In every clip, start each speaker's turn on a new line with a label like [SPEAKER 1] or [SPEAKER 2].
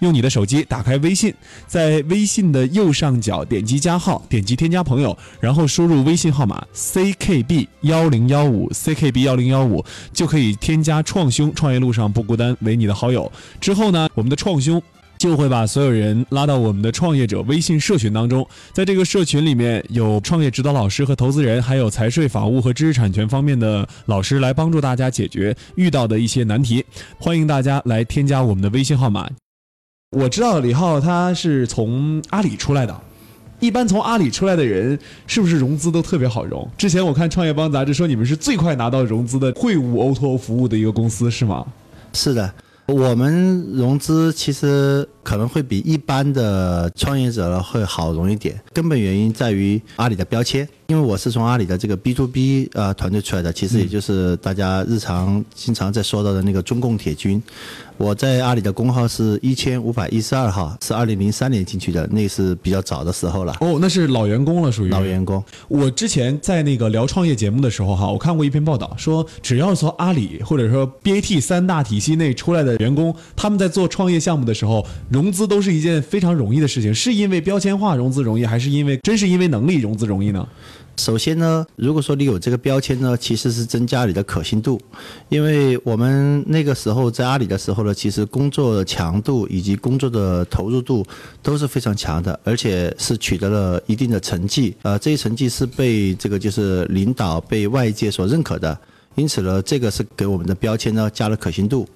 [SPEAKER 1] 用你的手机打开微信，在微信的右上角点击加号，点击添加朋友，然后输入微信号码 ckb 幺零幺五 ckb 幺零幺五，就可以添加创兄创业路上不孤单为你的好友。之后呢，我们的创兄。就会把所有人拉到我们的创业者微信社群当中，在这个社群里面有创业指导老师和投资人，还有财税、法务和知识产权方面的老师来帮助大家解决遇到的一些难题。欢迎大家来添加我们的微信号码。我知道李浩他是从阿里出来的，一般从阿里出来的人是不是融资都特别好融？之前我看创业邦杂志说你们是最快拿到融资的会务 O2O 服务的一个公司，是吗？
[SPEAKER 2] 是的，我们融资其实可能会比一般的创业者呢会好容一点，根本原因在于阿里的标签。因为我是从阿里的这个 B to B 呃团队出来的，其实也就是大家日常经常在说到的那个中共铁军。我在阿里的工号是一千五百一十二号，是二零零三年进去的，那是比较早的时候了。
[SPEAKER 1] 哦，那是老员工了，属于
[SPEAKER 2] 老员工。
[SPEAKER 1] 我之前在那个聊创业节目的时候哈，我看过一篇报道，说只要从阿里或者说 BAT 三大体系内出来的员工，他们在做创业项目的时候，融资都是一件非常容易的事情。是因为标签化融资容易，还是因为真是因为能力融资容易呢？
[SPEAKER 2] 首先呢，如果说你有这个标签呢，其实是增加你的可信度，因为我们那个时候在阿里的时候呢，其实工作强度以及工作的投入度都是非常强的，而且是取得了一定的成绩，呃，这些成绩是被这个就是领导被外界所认可的，因此呢，这个是给我们的标签呢加了可信度。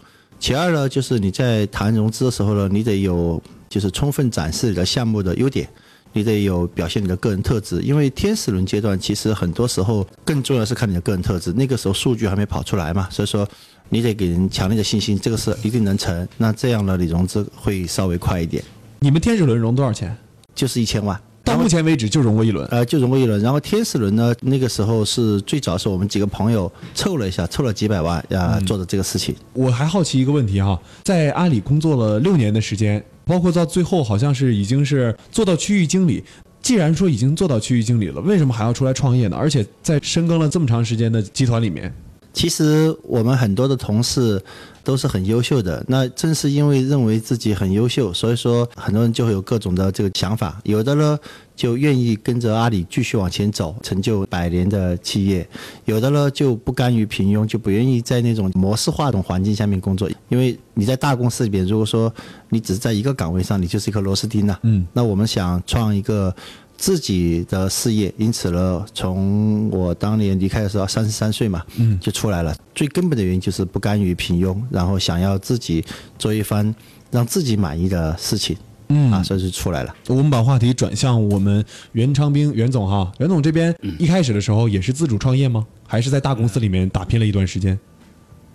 [SPEAKER 2] 其二呢，就是你在谈融资的时候呢，你得有就是充分展示你的项目的优点。你得有表现你的个人特质，因为天使轮阶段其实很多时候更重要是看你的个人特质，那个时候数据还没跑出来嘛，所以说你得给人强烈的信心，这个是一定能成。那这样呢，你融资会稍微快一点。
[SPEAKER 1] 你们天使轮融多少钱？
[SPEAKER 2] 就是一千万，
[SPEAKER 1] 到目前为止就融过一轮。
[SPEAKER 2] 呃，就融过一轮。然后天使轮呢，那个时候是最早是我们几个朋友凑了一下，凑了几百万呀做的这个事情。
[SPEAKER 1] 我还好奇一个问题哈，在阿里工作了六年的时间。包括到最后，好像是已经是做到区域经理。既然说已经做到区域经理了，为什么还要出来创业呢？而且在深耕了这么长时间的集团里面。
[SPEAKER 2] 其实我们很多的同事都是很优秀的，那正是因为认为自己很优秀，所以说很多人就会有各种的这个想法，有的呢就愿意跟着阿里继续往前走，成就百年的企业；有的呢就不甘于平庸，就不愿意在那种模式化的环境下面工作，因为你在大公司里边，如果说你只是在一个岗位上，你就是一颗螺丝钉呐。嗯，那我们想创一个。自己的事业，因此呢，从我当年离开的时候，三十三岁嘛，嗯，就出来了。最根本的原因就是不甘于平庸，然后想要自己做一番让自己满意的事情，嗯啊，所以就出来了。
[SPEAKER 1] 我们把话题转向我们袁昌兵袁总哈，袁总这边一开始的时候也是自主创业吗？还是在大公司里面打拼了一段时间？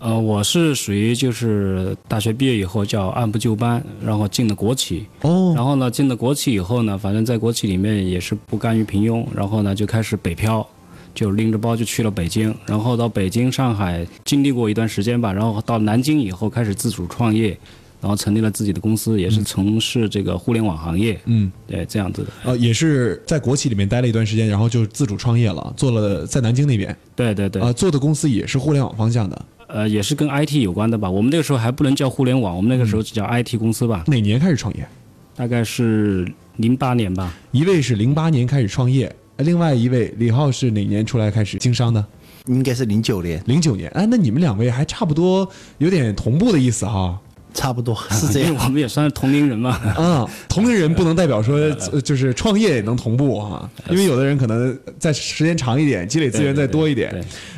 [SPEAKER 3] 呃，我是属于就是大学毕业以后叫按部就班，然后进了国企。哦。然后呢，进了国企以后呢，反正在国企里面也是不甘于平庸，然后呢就开始北漂，就拎着包就去了北京，然后到北京、上海经历过一段时间吧，然后到南京以后开始自主创业，然后成立了自己的公司，也是从事这个互联网行业。嗯。对，这样子的。
[SPEAKER 1] 呃，也是在国企里面待了一段时间，然后就自主创业了，做了在南京那边。
[SPEAKER 3] 对对对。
[SPEAKER 1] 啊，做的公司也是互联网方向的。
[SPEAKER 3] 呃，也是跟 IT 有关的吧。我们那个时候还不能叫互联网，我们那个时候只叫 IT 公司吧。
[SPEAKER 1] 哪年开始创业？
[SPEAKER 3] 大概是零八年吧。
[SPEAKER 1] 一位是零八年开始创业，另外一位李浩是哪年出来开始经商的？
[SPEAKER 2] 应该是零九年。
[SPEAKER 1] 零九年，哎，那你们两位还差不多，有点同步的意思哈。
[SPEAKER 2] 差不多 是这样，
[SPEAKER 3] 我们也算是同龄人嘛。
[SPEAKER 1] 啊，同龄人不能代表说就是创业也能同步啊，因为有的人可能在时间长一点，积累资源再多一点。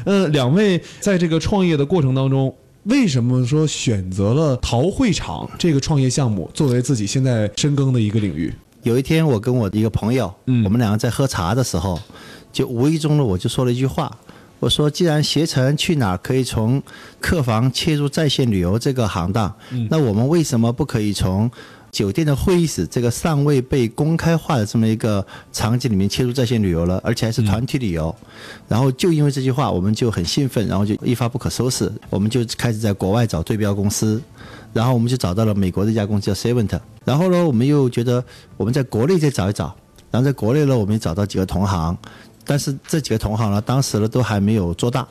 [SPEAKER 1] 呃，两位在这个创业的过程当中，为什么说选择了陶会场这个创业项目作为自己现在深耕的一个领域？
[SPEAKER 2] 有一天，我跟我的一个朋友，嗯，我们两个在喝茶的时候，就无意中呢，我就说了一句话。我说，既然携程去哪儿可以从客房切入在线旅游这个行当，那我们为什么不可以从酒店的会议室这个尚未被公开化的这么一个场景里面切入在线旅游了？而且还是团体旅游。然后就因为这句话，我们就很兴奋，然后就一发不可收拾，我们就开始在国外找对标公司，然后我们就找到了美国的一家公司叫 Sevent。然后呢，我们又觉得我们在国内再找一找，然后在国内呢，我们也找到几个同行。但是这几个同行呢，当时呢都还没有做大，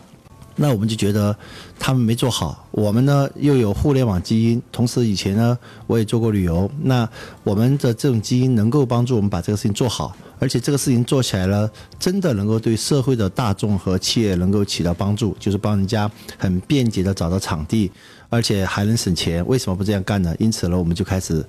[SPEAKER 2] 那我们就觉得他们没做好，我们呢又有互联网基因，同时以前呢我也做过旅游，那我们的这种基因能够帮助我们把这个事情做好，而且这个事情做起来了，真的能够对社会的大众和企业能够起到帮助，就是帮人家很便捷的找到场地，而且还能省钱，为什么不这样干呢？因此呢，我们就开始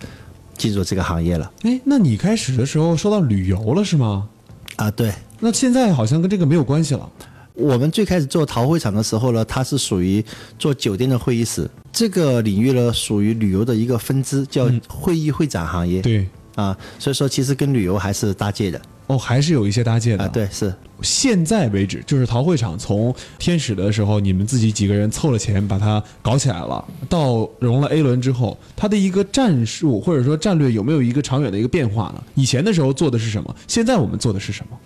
[SPEAKER 2] 进入这个行业了。
[SPEAKER 1] 哎，那你开始的时候说到旅游了是吗？
[SPEAKER 2] 啊，对。
[SPEAKER 1] 那现在好像跟这个没有关系了。
[SPEAKER 2] 我们最开始做陶会场的时候呢，它是属于做酒店的会议室这个领域呢，属于旅游的一个分支，叫会议会展行业。
[SPEAKER 1] 对
[SPEAKER 2] 啊，所以说其实跟旅游还是搭界的。
[SPEAKER 1] 哦，还是有一些搭界的。
[SPEAKER 2] 啊，对，是。
[SPEAKER 1] 现在为止，就是陶会场从天使的时候，你们自己几个人凑了钱把它搞起来了，到融了 A 轮之后，它的一个战术或者说战略有没有一个长远的一个变化呢？以前的时候做的是什么？现在我们做的是什么？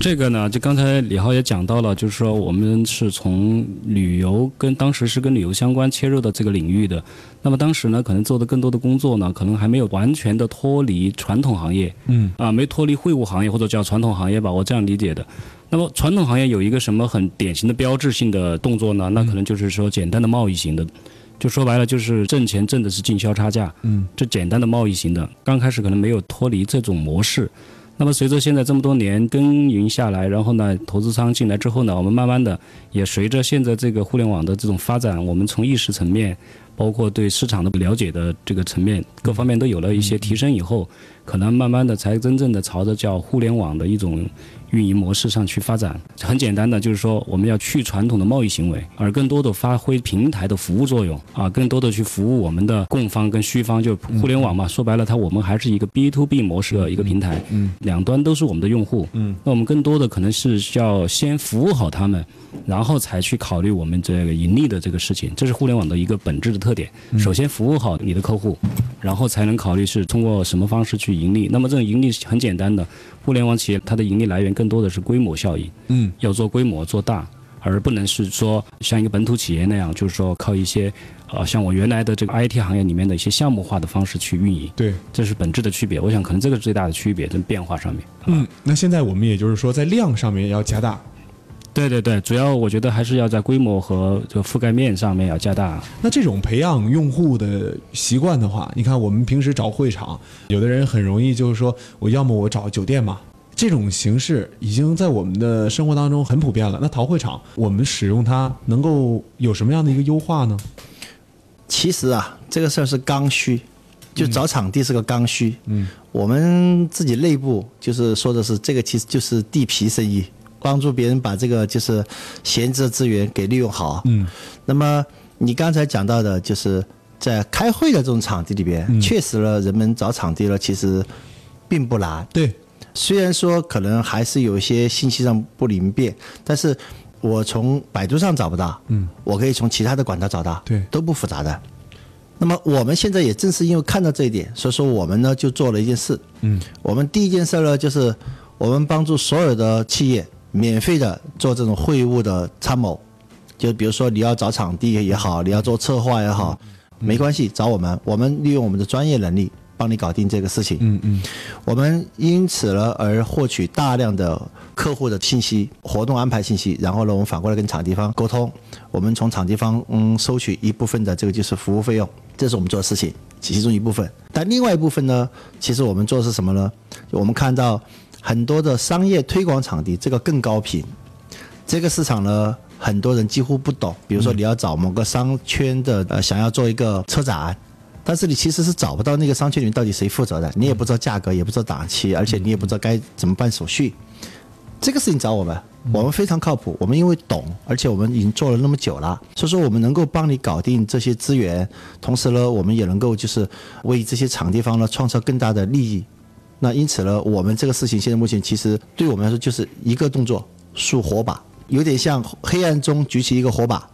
[SPEAKER 3] 这个呢，就刚才李浩也讲到了，就是说我们是从旅游跟当时是跟旅游相关切入的这个领域的。那么当时呢，可能做的更多的工作呢，可能还没有完全的脱离传统行业，
[SPEAKER 1] 嗯，
[SPEAKER 3] 啊，没脱离会务行业或者叫传统行业吧，我这样理解的。那么传统行业有一个什么很典型的标志性的动作呢？那可能就是说简单的贸易型的，就说白了就是挣钱挣的是进销差价，
[SPEAKER 1] 嗯，
[SPEAKER 3] 这简单的贸易型的，刚开始可能没有脱离这种模式。那么随着现在这么多年耕耘下来，然后呢，投资商进来之后呢，我们慢慢的也随着现在这个互联网的这种发展，我们从意识层面，包括对市场的了解的这个层面，各方面都有了一些提升以后，可能慢慢的才真正的朝着叫互联网的一种。运营模式上去发展，很简单的就是说，我们要去传统的贸易行为，而更多的发挥平台的服务作用啊，更多的去服务我们的供方跟需方，就互联网嘛，说白了，它我们还是一个 B to B 模式的一个平台，
[SPEAKER 1] 嗯，
[SPEAKER 3] 两端都是我们的用户，
[SPEAKER 1] 嗯，
[SPEAKER 3] 那我们更多的可能是需要先服务好他们，然后才去考虑我们这个盈利的这个事情，这是互联网的一个本质的特点。首先服务好你的客户，然后才能考虑是通过什么方式去盈利。那么这种盈利很简单的。互联网企业它的盈利来源更多的是规模效应，
[SPEAKER 1] 嗯，
[SPEAKER 3] 要做规模做大，而不能是说像一个本土企业那样，就是说靠一些，呃，像我原来的这个 IT 行业里面的一些项目化的方式去运营，
[SPEAKER 1] 对，
[SPEAKER 3] 这是本质的区别。我想可能这个最大的区别在变化上面。
[SPEAKER 1] 嗯，那现在我们也就是说在量上面要加大。
[SPEAKER 3] 对对对，主要我觉得还是要在规模和这个覆盖面上面要加大。
[SPEAKER 1] 那这种培养用户的习惯的话，你看我们平时找会场，有的人很容易就是说，我要么我找酒店嘛，这种形式已经在我们的生活当中很普遍了。那陶会场我们使用它能够有什么样的一个优化呢？
[SPEAKER 2] 其实啊，这个事儿是刚需，就找场地是个刚需。
[SPEAKER 1] 嗯，
[SPEAKER 2] 我们自己内部就是说的是这个，其实就是地皮生意。帮助别人把这个就是闲置的资源给利用好。
[SPEAKER 1] 嗯，
[SPEAKER 2] 那么你刚才讲到的，就是在开会的这种场地里边，确实了，人们找场地了，其实并不难。
[SPEAKER 1] 对，
[SPEAKER 2] 虽然说可能还是有一些信息上不灵便，但是我从百度上找不到，
[SPEAKER 1] 嗯，
[SPEAKER 2] 我可以从其他的管道找到，
[SPEAKER 1] 对，
[SPEAKER 2] 都不复杂的。那么我们现在也正是因为看到这一点，所以说我们呢就做了一件事。
[SPEAKER 1] 嗯，
[SPEAKER 2] 我们第一件事呢就是我们帮助所有的企业。免费的做这种会务的参谋，就比如说你要找场地也好，你要做策划也好，没关系，找我们，我们利用我们的专业能力帮你搞定这个事情。
[SPEAKER 1] 嗯嗯，
[SPEAKER 2] 我们因此呢而获取大量的客户的信息、活动安排信息，然后呢，我们反过来跟场地方沟通，我们从场地方嗯收取一部分的这个就是服务费用，这是我们做的事情其中一部分。但另外一部分呢，其实我们做的是什么呢？我们看到。很多的商业推广场地，这个更高频。这个市场呢，很多人几乎不懂。比如说，你要找某个商圈的，呃，想要做一个车展，但是你其实是找不到那个商圈里面到底谁负责的，你也不知道价格，也不知道档期，而且你也不知道该怎么办手续。这个事情找我们，我们非常靠谱。我们因为懂，而且我们已经做了那么久了，所以说我们能够帮你搞定这些资源，同时呢，我们也能够就是为这些场地方呢创造更大的利益。那因此呢，我们这个事情现在目前其实对我们来说就是一个动作，竖火把，有点像黑暗中举起一个火把，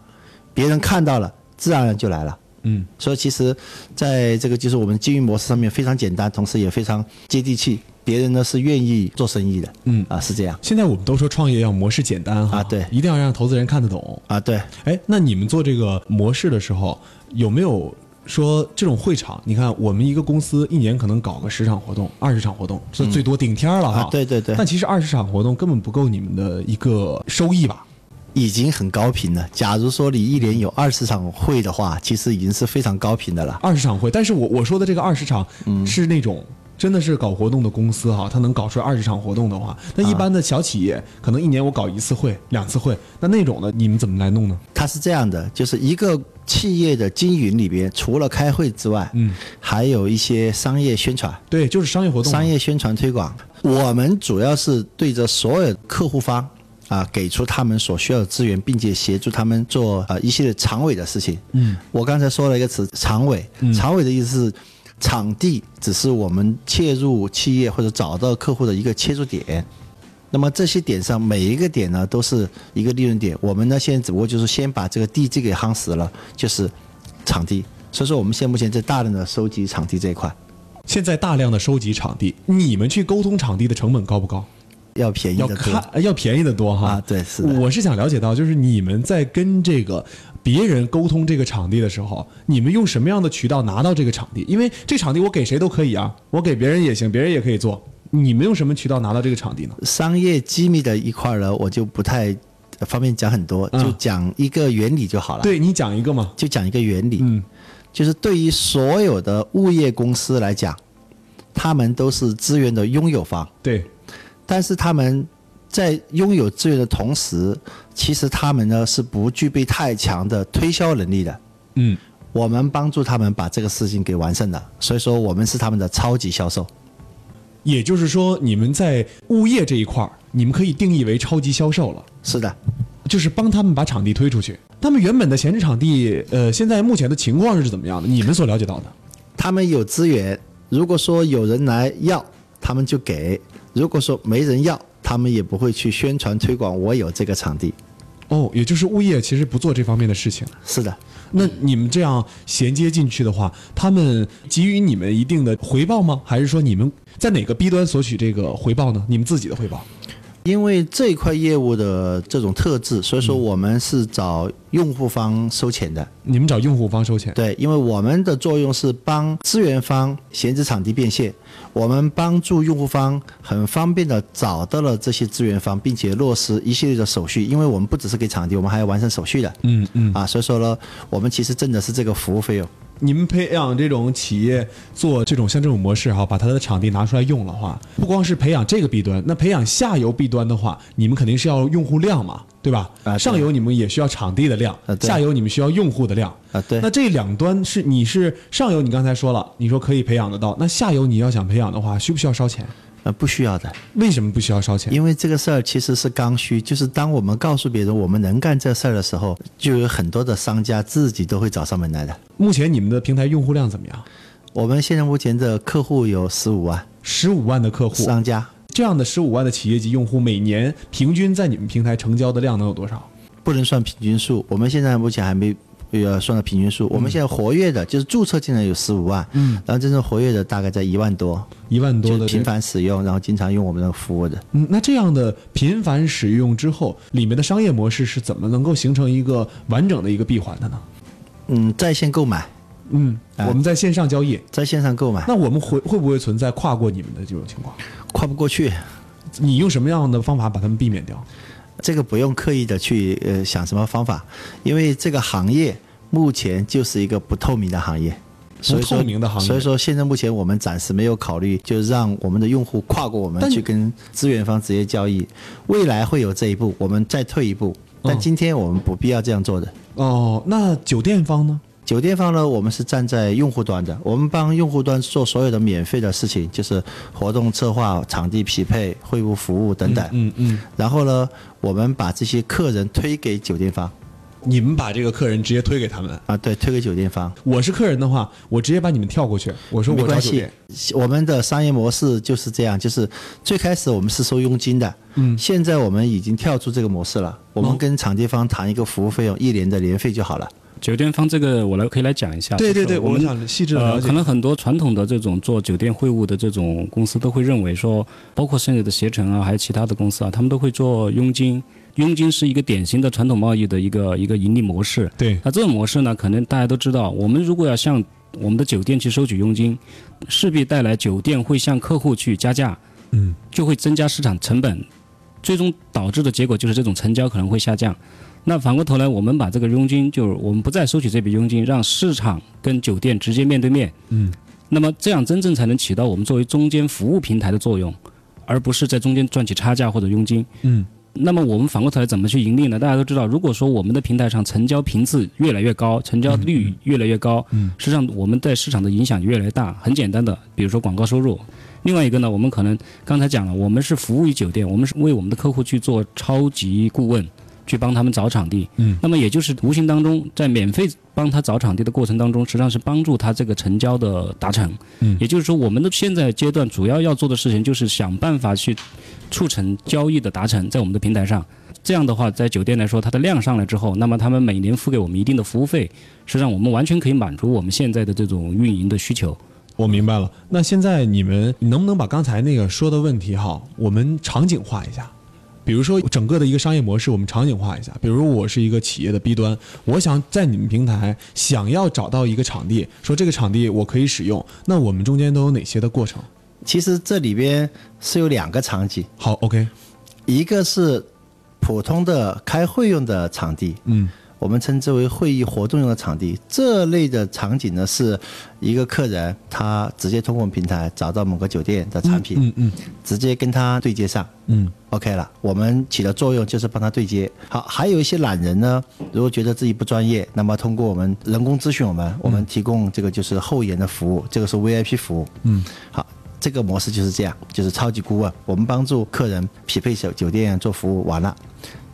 [SPEAKER 2] 别人看到了，自然而然就来了。
[SPEAKER 1] 嗯，
[SPEAKER 2] 所以其实，在这个就是我们经营模式上面非常简单，同时也非常接地气，别人呢是愿意做生意的。
[SPEAKER 1] 嗯
[SPEAKER 2] 啊，是这样。
[SPEAKER 1] 现在我们都说创业要模式简单哈，
[SPEAKER 2] 啊对，
[SPEAKER 1] 一定要让投资人看得懂
[SPEAKER 2] 啊对。
[SPEAKER 1] 哎，那你们做这个模式的时候有没有？说这种会场，你看我们一个公司一年可能搞个十场活动、二十场活动，这最多顶天了哈。
[SPEAKER 2] 对对对。
[SPEAKER 1] 但其实二十场活动根本不够你们的一个收益吧？
[SPEAKER 2] 已经很高频了。假如说你一年有二十场会的话，其实已经是非常高频的了。
[SPEAKER 1] 二十场会，但是我我说的这个二十场是那种。真的是搞活动的公司哈，他能搞出来二十场活动的话，那一般的小企业可能一年我搞一次会、两次会，那那种的你们怎么来弄呢？
[SPEAKER 2] 它是这样的，就是一个企业的经营里边，除了开会之外，嗯，还有一些商业宣传，
[SPEAKER 1] 对，就是商业活动、
[SPEAKER 2] 商业宣传推广。我们主要是对着所有客户方。啊，给出他们所需要的资源，并且协助他们做啊一系列常委的事情。嗯，我刚才说了一个词，常委。常委的意思是，场地只是我们切入企业或者找到客户的一个切入点。那么这些点上每一个点呢，都是一个利润点。我们呢现在只不过就是先把这个地基给夯实了，就是场地。所以说我们现在目前在大量的收集场地这一块。
[SPEAKER 1] 现在大量的收集场地，你们去沟通场地的成本高不高？
[SPEAKER 2] 要便宜的
[SPEAKER 1] 多，要便宜的多哈。
[SPEAKER 2] 啊，对，是。
[SPEAKER 1] 我是想了解到，就是你们在跟这个别人沟通这个场地的时候，你们用什么样的渠道拿到这个场地？因为这场地我给谁都可以啊，我给别人也行，别人也可以做。你们用什么渠道拿到这个场地呢？
[SPEAKER 2] 商业机密的一块呢，我就不太方便讲很多，就讲一个原理就好了。
[SPEAKER 1] 对你讲一个嘛，
[SPEAKER 2] 就讲一个原理。嗯，就是对于所有的物业公司来讲，他们都是资源的拥有方。
[SPEAKER 1] 对。
[SPEAKER 2] 但是他们在拥有资源的同时，其实他们呢是不具备太强的推销能力的。嗯，我们帮助他们把这个事情给完善了，所以说我们是他们的超级销售。
[SPEAKER 1] 也就是说，你们在物业这一块儿，你们可以定义为超级销售了。
[SPEAKER 2] 是的，
[SPEAKER 1] 就是帮他们把场地推出去。他们原本的闲置场地，呃，现在目前的情况是怎么样的？你们所了解到的？
[SPEAKER 2] 他们有资源，如果说有人来要，他们就给。如果说没人要，他们也不会去宣传推广我有这个场地。
[SPEAKER 1] 哦，也就是物业其实不做这方面的事情。
[SPEAKER 2] 是的，
[SPEAKER 1] 那你们这样衔接进去的话，他们给予你们一定的回报吗？还是说你们在哪个 B 端索取这个回报呢？你们自己的回报？
[SPEAKER 2] 因为这一块业务的这种特质，所以说我们是找用户方收钱的。
[SPEAKER 1] 你们找用户方收钱？
[SPEAKER 2] 对，因为我们的作用是帮资源方闲置场地变现，我们帮助用户方很方便的找到了这些资源方，并且落实一系列的手续。因为我们不只是给场地，我们还要完成手续的。嗯嗯。啊，所以说呢，我们其实挣的是这个服务费用。
[SPEAKER 1] 你们培养这种企业做这种像这种模式哈，把它的场地拿出来用的话，不光是培养这个弊端，那培养下游弊端的话，你们肯定是要用户量嘛，对吧？啊，上游你们也需要场地的量，下游你们需要用户的量
[SPEAKER 2] 啊。对，
[SPEAKER 1] 那这两端是你是上游，你刚才说了，你说可以培养得到，那下游你要想培养的话，需不需要烧钱？
[SPEAKER 2] 呃，不需要的。
[SPEAKER 1] 为什么不需要烧钱？
[SPEAKER 2] 因为这个事儿其实是刚需，就是当我们告诉别人我们能干这事儿的时候，就有很多的商家自己都会找上门来的。
[SPEAKER 1] 目前你们的平台用户量怎么样？
[SPEAKER 2] 我们现在目前的客户有十五万，
[SPEAKER 1] 十五万的客户
[SPEAKER 2] 商家，
[SPEAKER 1] 这样的十五万的企业级用户，每年平均在你们平台成交的量能有多少？
[SPEAKER 2] 不能算平均数，我们现在目前还没。要算到平均数，我们现在活跃的，就是注册进来有十五万，嗯，然后真正活跃的大概在一万多，
[SPEAKER 1] 一万多的
[SPEAKER 2] 频繁使用，然后经常用我们的服务的。
[SPEAKER 1] 嗯，那这样的频繁使用之后，里面的商业模式是怎么能够形成一个完整的一个闭环的呢？
[SPEAKER 2] 嗯，在线购买，
[SPEAKER 1] 嗯，我们在线上交易，
[SPEAKER 2] 在线上购买，
[SPEAKER 1] 那我们会会不会存在跨过你们的这种情况？
[SPEAKER 2] 跨不过去，
[SPEAKER 1] 你用什么样的方法把他们避免掉？
[SPEAKER 2] 这个不用刻意的去呃想什么方法，因为这个行业。目前就是一个不透明的行业，
[SPEAKER 1] 不透明的行
[SPEAKER 2] 业。所以说，现在目前我们暂时没有考虑，就让我们的用户跨过我们去跟资源方直接交易。未来会有这一步，我们再退一步。但今天我们不必要这样做的。
[SPEAKER 1] 哦，那酒店方呢？
[SPEAKER 2] 酒店方呢？我们是站在用户端的，我们帮用户端做所有的免费的事情，就是活动策划、场地匹配、会务服务等等。嗯嗯。然后呢，我们把这些客人推给酒店方。
[SPEAKER 1] 你们把这个客人直接推给他们
[SPEAKER 2] 啊？对，推给酒店方。
[SPEAKER 1] 我是客人的话，我直接把你们跳过去。我说我找酒店。
[SPEAKER 2] 我们的商业模式就是这样，就是最开始我们是收佣金的，嗯，现在我们已经跳出这个模式了。我们跟场地方谈一个服务费用，一年的年费就好了。
[SPEAKER 3] 酒店方这个我来可以来讲一下。
[SPEAKER 1] 对对对，我们想细致的了解。
[SPEAKER 3] 可能很多传统的这种做酒店会务的这种公司都会认为说，包括现在的携程啊，还有其他的公司啊，他们都会做佣金。佣金是一个典型的传统贸易的一个一个盈利模式。
[SPEAKER 1] 对，
[SPEAKER 3] 那这种模式呢，可能大家都知道，我们如果要向我们的酒店去收取佣金，势必带来酒店会向客户去加价，嗯，就会增加市场成本，最终导致的结果就是这种成交可能会下降。那反过头来，我们把这个佣金，就是我们不再收取这笔佣金，让市场跟酒店直接面对面。
[SPEAKER 1] 嗯。
[SPEAKER 3] 那么这样真正才能起到我们作为中间服务平台的作用，而不是在中间赚取差价或者佣金。
[SPEAKER 1] 嗯。
[SPEAKER 3] 那么我们反过头来怎么去盈利呢？大家都知道，如果说我们的平台上成交频次越来越高，成交率越来越高，
[SPEAKER 1] 嗯，
[SPEAKER 3] 实际上我们在市场的影响越来越大。很简单的，比如说广告收入。另外一个呢，我们可能刚才讲了，我们是服务于酒店，我们是为我们的客户去做超级顾问。去帮他们找场地，
[SPEAKER 1] 嗯，
[SPEAKER 3] 那么也就是无形当中，在免费帮他找场地的过程当中，实际上是帮助他这个成交的达成，
[SPEAKER 1] 嗯，
[SPEAKER 3] 也就是说，我们的现在阶段主要要做的事情就是想办法去促成交易的达成，在我们的平台上，这样的话，在酒店来说，它的量上来之后，那么他们每年付给我们一定的服务费，实际上我们完全可以满足我们现在的这种运营的需求。
[SPEAKER 1] 我明白了，那现在你们能不能把刚才那个说的问题哈，我们场景化一下？比如说，整个的一个商业模式，我们场景化一下。比如，我是一个企业的 B 端，我想在你们平台想要找到一个场地，说这个场地我可以使用，那我们中间都有哪些的过程？
[SPEAKER 2] 其实这里边是有两个场景。
[SPEAKER 1] 好，OK，
[SPEAKER 2] 一个是普通的开会用的场地，
[SPEAKER 1] 嗯。
[SPEAKER 2] 我们称之为会议活动用的场地，这类的场景呢，是一个客人他直接通过我们平台找到某个酒店的产品，
[SPEAKER 1] 嗯嗯，
[SPEAKER 2] 直接跟他对接上，
[SPEAKER 1] 嗯
[SPEAKER 2] ，OK 了。我们起的作用就是帮他对接。好，还有一些懒人呢，如果觉得自己不专业，那么通过我们人工咨询我们，我们提供这个就是后延的服务，这个是 VIP 服务，
[SPEAKER 1] 嗯，
[SPEAKER 2] 好，这个模式就是这样，就是超级顾问，我们帮助客人匹配酒酒店做服务，完了。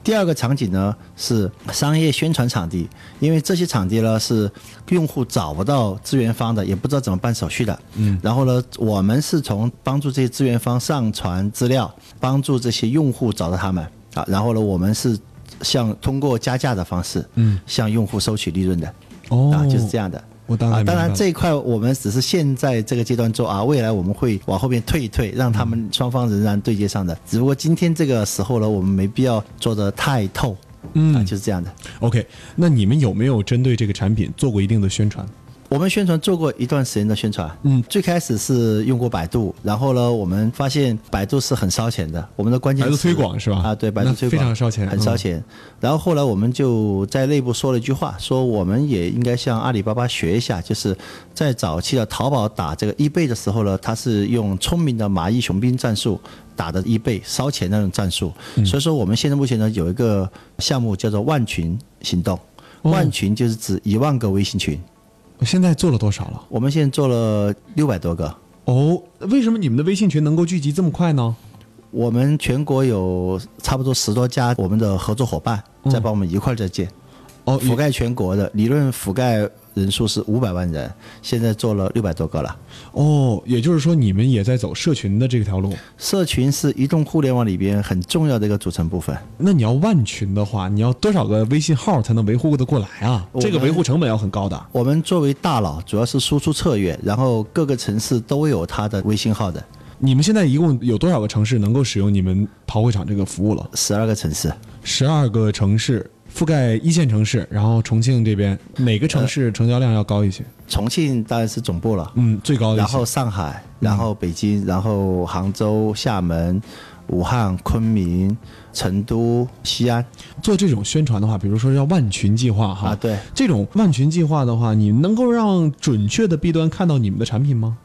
[SPEAKER 2] 第二个场景呢是商业宣传场地，因为这些场地呢是用户找不到资源方的，也不知道怎么办手续的。
[SPEAKER 1] 嗯，
[SPEAKER 2] 然后呢，我们是从帮助这些资源方上传资料，帮助这些用户找到他们啊。然后呢，我们是向通过加价的方式，
[SPEAKER 1] 嗯，
[SPEAKER 2] 向用户收取利润的。
[SPEAKER 1] 哦，
[SPEAKER 2] 啊，就是这样的。
[SPEAKER 1] 我当然，
[SPEAKER 2] 当然这一块我们只是现在这个阶段做啊，未来我们会往后面退一退，让他们双方仍然对接上的。只不过今天这个时候呢，我们没必要做的太透，
[SPEAKER 1] 嗯，
[SPEAKER 2] 就是这样的。
[SPEAKER 1] OK，那你们有没有针对这个产品做过一定的宣传？
[SPEAKER 2] 我们宣传做过一段时间的宣传，
[SPEAKER 1] 嗯，
[SPEAKER 2] 最开始是用过百度，然后呢，我们发现百度是很烧钱的，我们的关键
[SPEAKER 1] 百度推广是吧？
[SPEAKER 2] 啊，对，百度推广
[SPEAKER 1] 非常烧钱，
[SPEAKER 2] 很烧钱。然后后来我们就在内部说了一句话，说我们也应该向阿里巴巴学一下，就是在早期的淘宝打这个易贝的时候呢，它是用聪明的蚂蚁雄兵战术打的易贝，烧钱那种战术。所以说我们现在目前呢有一个项目叫做万群行动，万群就是指一万个微信群。
[SPEAKER 1] 现在做了多少了？
[SPEAKER 2] 我们现在做了六百多个。
[SPEAKER 1] 哦，为什么你们的微信群能够聚集这么快呢？
[SPEAKER 2] 我们全国有差不多十多家我们的合作伙伴在帮我们一块儿在建，
[SPEAKER 1] 哦，
[SPEAKER 2] 覆盖全国的，理论覆盖。人数是五百万人，现在做了六百多个了。
[SPEAKER 1] 哦，也就是说你们也在走社群的这条路。
[SPEAKER 2] 社群是移动互联网里边很重要的一个组成部分。
[SPEAKER 1] 那你要万群的话，你要多少个微信号才能维护得过来啊？这个维护成本要很高的。
[SPEAKER 2] 我们作为大佬，主要是输出策略，然后各个城市都有它的微信号的。
[SPEAKER 1] 你们现在一共有多少个城市能够使用你们淘会场这个服务了？
[SPEAKER 2] 十二个城市。
[SPEAKER 1] 十二个城市。覆盖一线城市，然后重庆这边哪个城市成交量要高一些？
[SPEAKER 2] 重庆当然是总部了，
[SPEAKER 1] 嗯，最高的。
[SPEAKER 2] 然后上海，然后北京，然后杭州、厦门、武汉、昆明、成都、西安。
[SPEAKER 1] 做这种宣传的话，比如说叫万群计划哈，
[SPEAKER 2] 啊，对，
[SPEAKER 1] 这种万群计划的话，你能够让准确的 B 端看到你们的产品吗？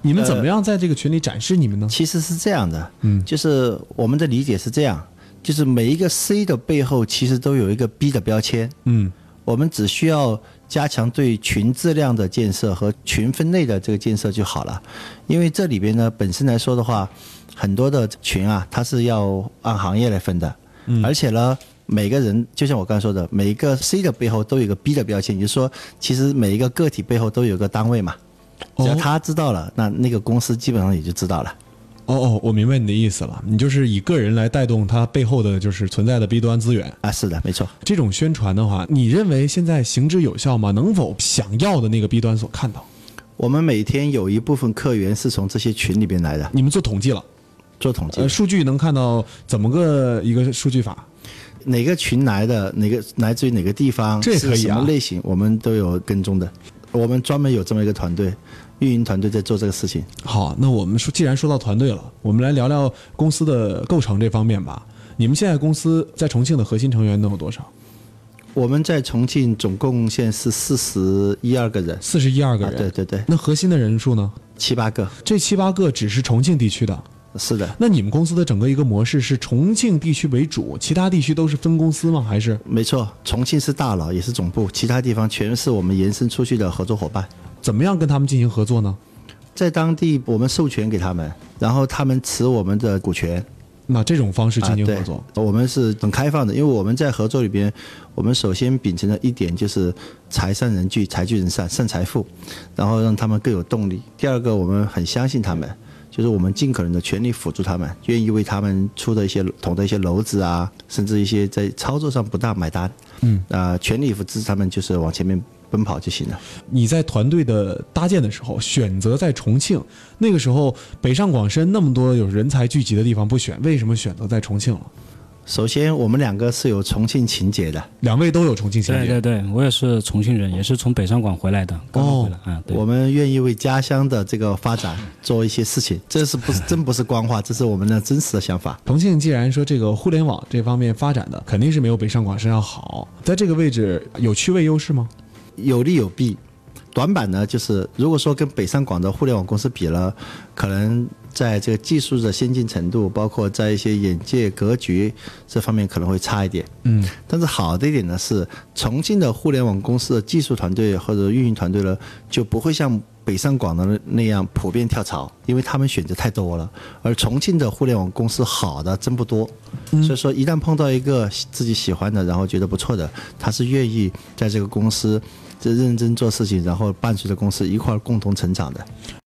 [SPEAKER 1] 你们怎么样在这个群里展示你们呢？
[SPEAKER 2] 其实是这样的，
[SPEAKER 1] 嗯，
[SPEAKER 2] 就是我们的理解是这样。就是每一个 C 的背后，其实都有一个 B 的标签。
[SPEAKER 1] 嗯，
[SPEAKER 2] 我们只需要加强对群质量的建设和群分类的这个建设就好了。因为这里边呢，本身来说的话，很多的群啊，它是要按行业来分的。
[SPEAKER 1] 嗯，
[SPEAKER 2] 而且呢，每个人就像我刚才说的，每一个 C 的背后都有个 B 的标签，也就是说，其实每一个个体背后都有个单位嘛。只要他知道了，那那个公司基本上也就知道了。
[SPEAKER 1] 哦哦，我明白你的意思了，你就是以个人来带动它背后的就是存在的 B 端资源
[SPEAKER 2] 啊，是的，没错。
[SPEAKER 1] 这种宣传的话，你认为现在行之有效吗？能否想要的那个 B 端所看到？
[SPEAKER 2] 我们每天有一部分客源是从这些群里边来的。
[SPEAKER 1] 你们做统计了？
[SPEAKER 2] 做统计。
[SPEAKER 1] 呃，数据能看到怎么个一个数据法？
[SPEAKER 2] 哪个群来的？哪个来自于哪个地方？
[SPEAKER 1] 这也可以啊。
[SPEAKER 2] 什么类型？我们都有跟踪的。我们专门有这么一个团队，运营团队在做这个事情。
[SPEAKER 1] 好，那我们说，既然说到团队了，我们来聊聊公司的构成这方面吧。你们现在公司在重庆的核心成员能有多少？
[SPEAKER 2] 我们在重庆总共现在是四十一二个人，
[SPEAKER 1] 四十一二个人。
[SPEAKER 2] 对对对。
[SPEAKER 1] 那核心的人数呢？
[SPEAKER 2] 七八个。
[SPEAKER 1] 这七八个只是重庆地区的。
[SPEAKER 2] 是的。
[SPEAKER 1] 那你们公司的整个一个模式是重庆地区为主，其他地区都是分公司吗？还是？
[SPEAKER 2] 没错，重庆是大佬，也是总部，其他地方全是我们延伸出去的合作伙伴。
[SPEAKER 1] 怎么样跟他们进行合作呢？
[SPEAKER 2] 在当地我们授权给他们，然后他们持我们的股权。
[SPEAKER 1] 那这种方式进行合作，
[SPEAKER 2] 我们是很开放的，因为我们在合作里边，我们首先秉承的一点就是财善人聚，财聚人散，散财富，然后让他们更有动力。第二个，我们很相信他们，就是我们尽可能的全力辅助他们，愿意为他们出的一些捅的一些篓子啊，甚至一些在操作上不大买单，嗯，啊，全力以赴支持他们，就是往前面。奔跑就行了。
[SPEAKER 1] 你在团队的搭建的时候，选择在重庆，那个时候北上广深那么多有人才聚集的地方不选，为什么选择在重庆了？
[SPEAKER 2] 首先，我们两个是有重庆情节的，
[SPEAKER 1] 两位都有重庆情节。
[SPEAKER 3] 对对对，我也是重庆人，也是从北上广回来的，刚回来。
[SPEAKER 2] 嗯，我们愿意为家乡的这个发展做一些事情，这是不是 真不是官话？这是我们的真实的想法。
[SPEAKER 1] 重庆既然说这个互联网这方面发展的肯定是没有北上广深要好，在这个位置有区位优势吗？
[SPEAKER 2] 有利有弊，短板呢就是，如果说跟北上广的互联网公司比了，可能在这个技术的先进程度，包括在一些眼界格局这方面可能会差一点。嗯，但是好的一点呢是，重庆的互联网公司的技术团队或者运营团队呢，就不会像北上广的那样普遍跳槽，因为他们选择太多了。而重庆的互联网公司好的真不多，所以说一旦碰到一个自己喜欢的，然后觉得不错的，他是愿意在这个公司。这认真做事情，然后伴随着公司一块共同成长的。